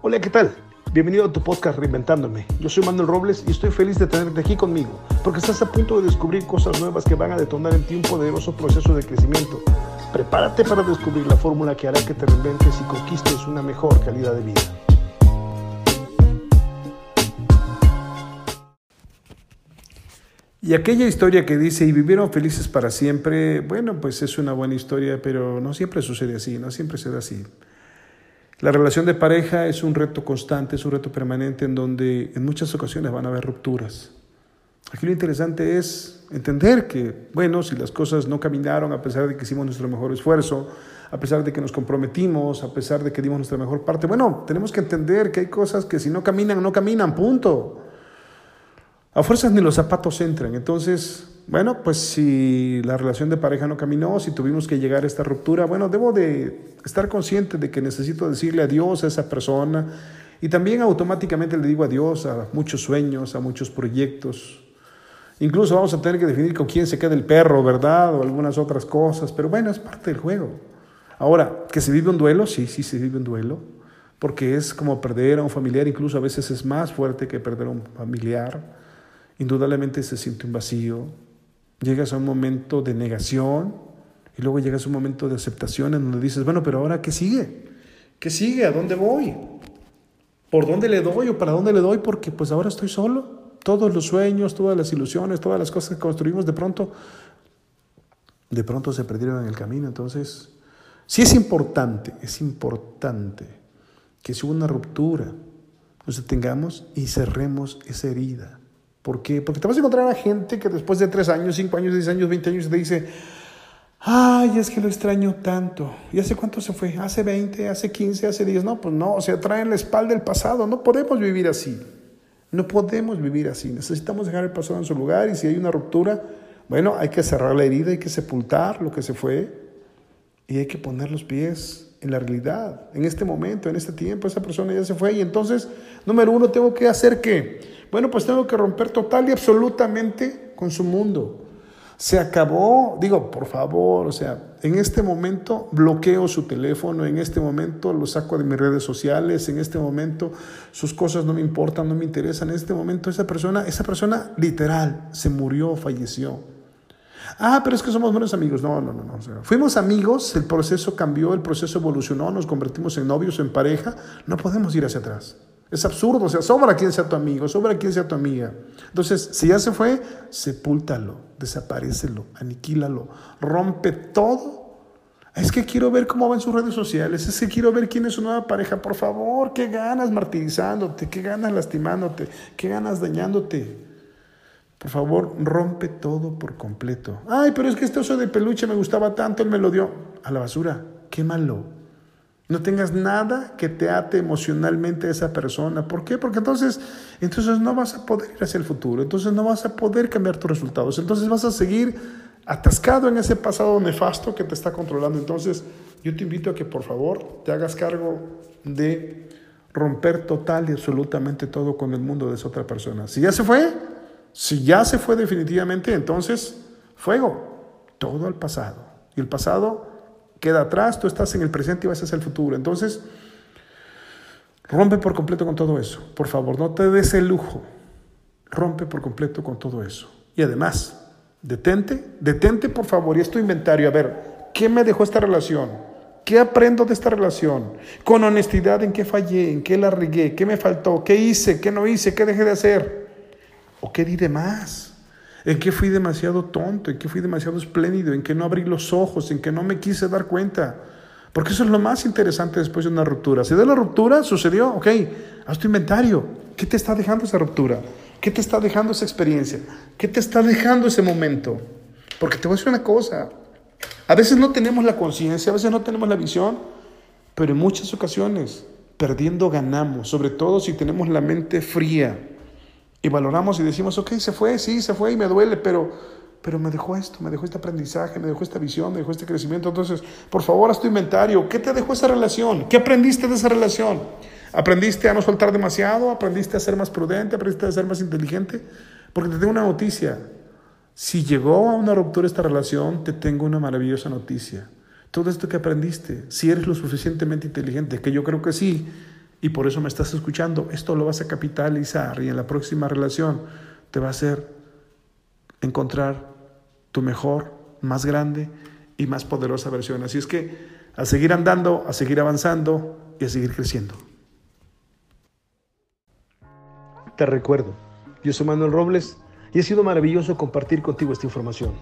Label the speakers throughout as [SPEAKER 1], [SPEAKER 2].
[SPEAKER 1] Hola, ¿qué tal? Bienvenido a tu podcast Reinventándome. Yo soy Manuel Robles y estoy feliz de tenerte aquí conmigo, porque estás a punto de descubrir cosas nuevas que van a detonar en ti un poderoso proceso de crecimiento. Prepárate para descubrir la fórmula que hará que te reinventes y conquistes una mejor calidad de vida. Y aquella historia que dice, y vivieron felices para siempre, bueno, pues es una buena historia, pero no siempre sucede así, no siempre se da así. La relación de pareja es un reto constante, es un reto permanente en donde en muchas ocasiones van a haber rupturas. Aquí lo interesante es entender que, bueno, si las cosas no caminaron a pesar de que hicimos nuestro mejor esfuerzo, a pesar de que nos comprometimos, a pesar de que dimos nuestra mejor parte, bueno, tenemos que entender que hay cosas que si no caminan, no caminan, punto. A fuerzas ni los zapatos entran. Entonces, bueno, pues si la relación de pareja no caminó, si tuvimos que llegar a esta ruptura, bueno, debo de estar consciente de que necesito decirle adiós a esa persona y también automáticamente le digo adiós a muchos sueños, a muchos proyectos. Incluso vamos a tener que definir con quién se queda el perro, ¿verdad? O algunas otras cosas, pero bueno, es parte del juego. Ahora, ¿que se vive un duelo? Sí, sí se vive un duelo, porque es como perder a un familiar, incluso a veces es más fuerte que perder a un familiar indudablemente se siente un vacío, llegas a un momento de negación y luego llegas a un momento de aceptación en donde dices, bueno, pero ahora ¿qué sigue? ¿Qué sigue? ¿A dónde voy? ¿Por dónde le doy o para dónde le doy? Porque pues ahora estoy solo. Todos los sueños, todas las ilusiones, todas las cosas que construimos de pronto, de pronto se perdieron en el camino. Entonces, sí es importante, es importante que si hubo una ruptura, nos detengamos y cerremos esa herida. ¿Por qué? Porque te vas a encontrar a gente que después de tres años, cinco años, diez años, veinte años te dice, ay, es que lo extraño tanto. ¿Y hace cuánto se fue? ¿Hace 20? ¿Hace 15? ¿Hace 10? No, pues no, o sea, traen la espalda del pasado. No podemos vivir así. No podemos vivir así. Necesitamos dejar el pasado en su lugar y si hay una ruptura, bueno, hay que cerrar la herida, hay que sepultar lo que se fue y hay que poner los pies en la realidad, en este momento, en este tiempo, esa persona ya se fue y entonces, número uno, tengo que hacer que bueno, pues tengo que romper total y absolutamente con su mundo. Se acabó, digo, por favor, o sea, en este momento bloqueo su teléfono, en este momento lo saco de mis redes sociales, en este momento sus cosas no me importan, no me interesan, en este momento esa persona, esa persona literal se murió, falleció. Ah, pero es que somos buenos amigos. No, no, no, no. fuimos amigos, el proceso cambió, el proceso evolucionó, nos convertimos en novios, en pareja. No podemos ir hacia atrás. Es absurdo, o sea, sobra quien sea tu amigo, sobra quien sea tu amiga. Entonces, si ya se fue, sepúltalo, desaparecelo, aniquílalo, rompe todo. Es que quiero ver cómo va en sus redes sociales, es que quiero ver quién es su nueva pareja. Por favor, qué ganas martirizándote, qué ganas lastimándote, qué ganas dañándote. Por favor, rompe todo por completo. Ay, pero es que este oso de peluche me gustaba tanto, él me lo dio a la basura. Quémalo. No tengas nada que te ate emocionalmente a esa persona. ¿Por qué? Porque entonces, entonces no vas a poder ir hacia el futuro. Entonces no vas a poder cambiar tus resultados. Entonces vas a seguir atascado en ese pasado nefasto que te está controlando. Entonces yo te invito a que por favor te hagas cargo de romper total y absolutamente todo con el mundo de esa otra persona. Si ya se fue, si ya se fue definitivamente, entonces fuego, todo al pasado. Y el pasado queda atrás, tú estás en el presente y vas hacia el futuro. Entonces, rompe por completo con todo eso. Por favor, no te des el lujo. Rompe por completo con todo eso. Y además, detente, detente por favor y es tu inventario. A ver, ¿qué me dejó esta relación? ¿Qué aprendo de esta relación? Con honestidad, ¿en qué fallé? ¿En qué la regué? ¿Qué me faltó? ¿Qué hice? ¿Qué no hice? ¿Qué dejé de hacer? ¿O qué di de más? en que fui demasiado tonto, en que fui demasiado espléndido, en que no abrí los ojos, en que no me quise dar cuenta. Porque eso es lo más interesante después de una ruptura. Si de la ruptura sucedió, ok, haz tu inventario. ¿Qué te está dejando esa ruptura? ¿Qué te está dejando esa experiencia? ¿Qué te está dejando ese momento? Porque te voy a decir una cosa. A veces no tenemos la conciencia, a veces no tenemos la visión, pero en muchas ocasiones perdiendo ganamos, sobre todo si tenemos la mente fría. Y valoramos y decimos, ok, se fue, sí, se fue y me duele, pero, pero me dejó esto, me dejó este aprendizaje, me dejó esta visión, me dejó este crecimiento. Entonces, por favor, haz tu inventario. ¿Qué te dejó esa relación? ¿Qué aprendiste de esa relación? ¿Aprendiste a no soltar demasiado? ¿Aprendiste a ser más prudente? ¿Aprendiste a ser más inteligente? Porque te tengo una noticia. Si llegó a una ruptura esta relación, te tengo una maravillosa noticia. Todo esto que aprendiste, si eres lo suficientemente inteligente, que yo creo que sí, y por eso me estás escuchando. Esto lo vas a capitalizar y en la próxima relación te va a hacer encontrar tu mejor, más grande y más poderosa versión. Así es que a seguir andando, a seguir avanzando y a seguir creciendo.
[SPEAKER 2] Te recuerdo, yo soy Manuel Robles y ha sido maravilloso compartir contigo esta información.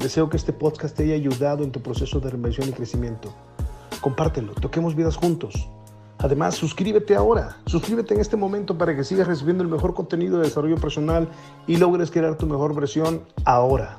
[SPEAKER 2] Deseo que este podcast te haya ayudado en tu proceso de reinvención y crecimiento. Compártelo, toquemos vidas juntos. Además, suscríbete ahora, suscríbete en este momento para que sigas recibiendo el mejor contenido de desarrollo personal y logres crear tu mejor versión ahora.